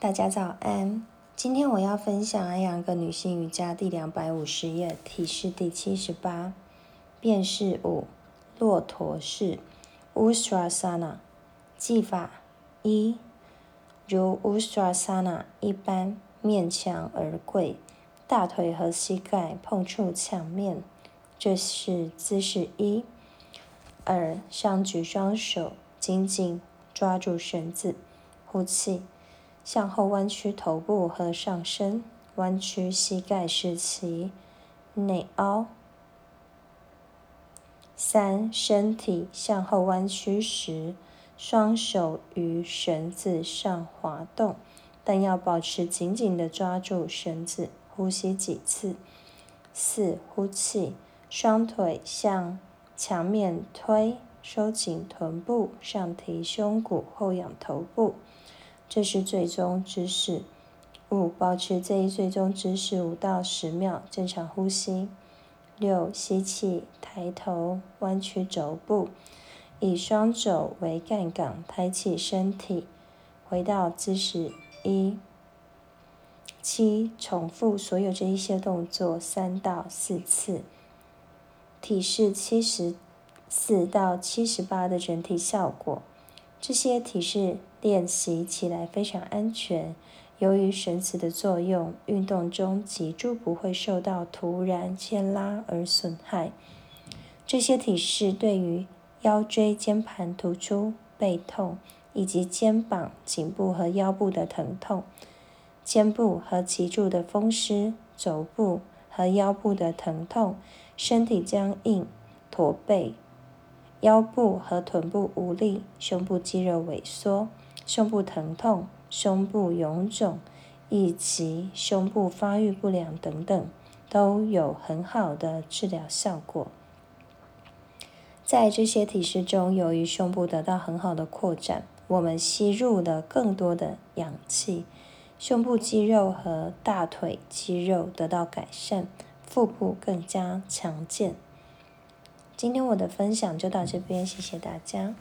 大家早安。今天我要分享安阳个女性瑜伽第两百五十页，体式第七十八，变式五，骆驼式 （Ustrasana）。技法一，如 Ustrasana 一般，面墙而跪，大腿和膝盖碰触墙面，这是姿势一。二，上举双手，紧紧抓住绳子，呼气。向后弯曲头部和上身，弯曲膝盖使其，内凹。三、身体向后弯曲时，双手于绳子上滑动，但要保持紧紧的抓住绳子。呼吸几次。四、呼气，双腿向墙面推，收紧臀部，上提胸骨，后仰头部。这是最终姿势。五、保持这一最终姿势五到十秒，正常呼吸。六、吸气，抬头，弯曲肘部，以双肘为杠杆，抬起身体，回到姿势一。七、重复所有这一些动作三到四次。体式七十四到七十八的整体效果。这些体式练习起来非常安全，由于绳子的作用，运动中脊柱不会受到突然牵拉而损害。这些体式对于腰椎间盘突出、背痛以及肩膀、颈部和腰部的疼痛、肩部和脊柱的风湿、肘部和腰部的疼痛、身体僵硬、驼背。腰部和臀部无力，胸部肌肉萎缩，胸部疼痛，胸部臃肿，以及胸部发育不良等等，都有很好的治疗效果。在这些体式中，由于胸部得到很好的扩展，我们吸入了更多的氧气，胸部肌肉和大腿肌肉得到改善，腹部更加强健。今天我的分享就到这边，谢谢大家。